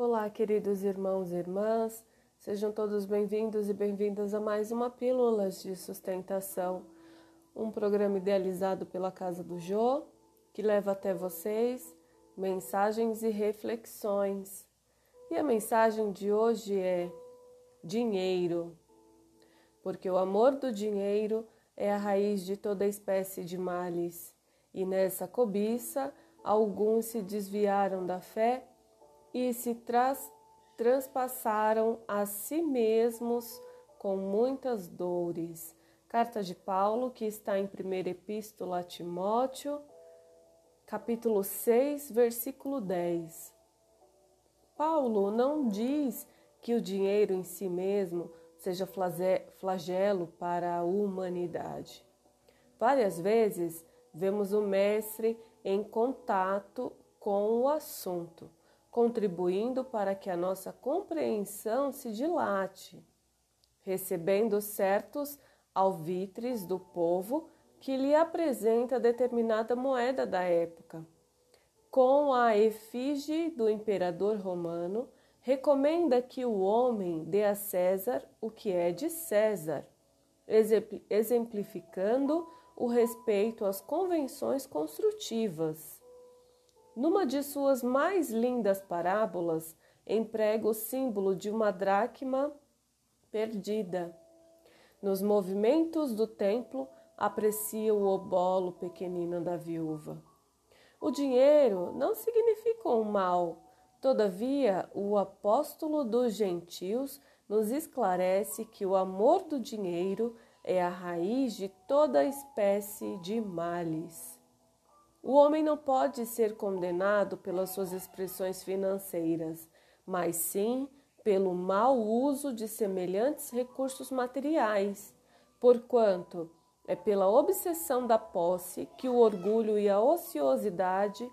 Olá, queridos irmãos e irmãs, sejam todos bem-vindos e bem-vindas a mais uma Pílulas de Sustentação, um programa idealizado pela Casa do Jô, que leva até vocês mensagens e reflexões. E a mensagem de hoje é dinheiro, porque o amor do dinheiro é a raiz de toda espécie de males, e nessa cobiça alguns se desviaram da fé e se tras, transpassaram a si mesmos com muitas dores. Carta de Paulo, que está em 1 Epístola a Timóteo, capítulo 6, versículo 10. Paulo não diz que o dinheiro em si mesmo seja flagelo para a humanidade. Várias vezes vemos o Mestre em contato com o assunto, contribuindo para que a nossa compreensão se dilate, recebendo certos alvitres do povo que lhe apresenta determinada moeda da época. Com a efígie do imperador romano, recomenda que o homem dê a César o que é de César, exemplificando o respeito às convenções construtivas. Numa de suas mais lindas parábolas, emprega o símbolo de uma dracma perdida. Nos movimentos do templo, aprecia o obolo pequenino da viúva. O dinheiro não significa um mal, todavia, o apóstolo dos gentios nos esclarece que o amor do dinheiro é a raiz de toda espécie de males. O homem não pode ser condenado pelas suas expressões financeiras, mas sim pelo mau uso de semelhantes recursos materiais, porquanto é pela obsessão da posse que o orgulho e a ociosidade,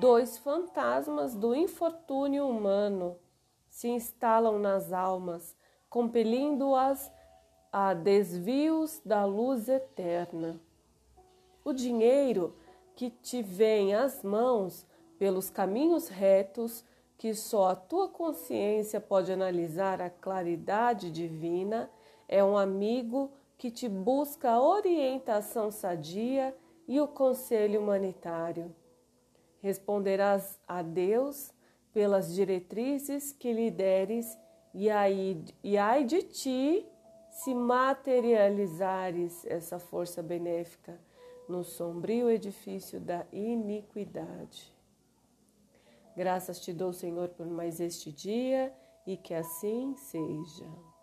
dois fantasmas do infortúnio humano, se instalam nas almas, compelindo-as a desvios da luz eterna. O dinheiro que te vem às mãos pelos caminhos retos que só a tua consciência pode analisar a claridade divina é um amigo que te busca a orientação sadia e o conselho humanitário. Responderás a Deus pelas diretrizes que lhe deres, e, aí, e ai de ti se materializares essa força benéfica no sombrio edifício da iniquidade. Graças te dou, Senhor, por mais este dia e que assim seja.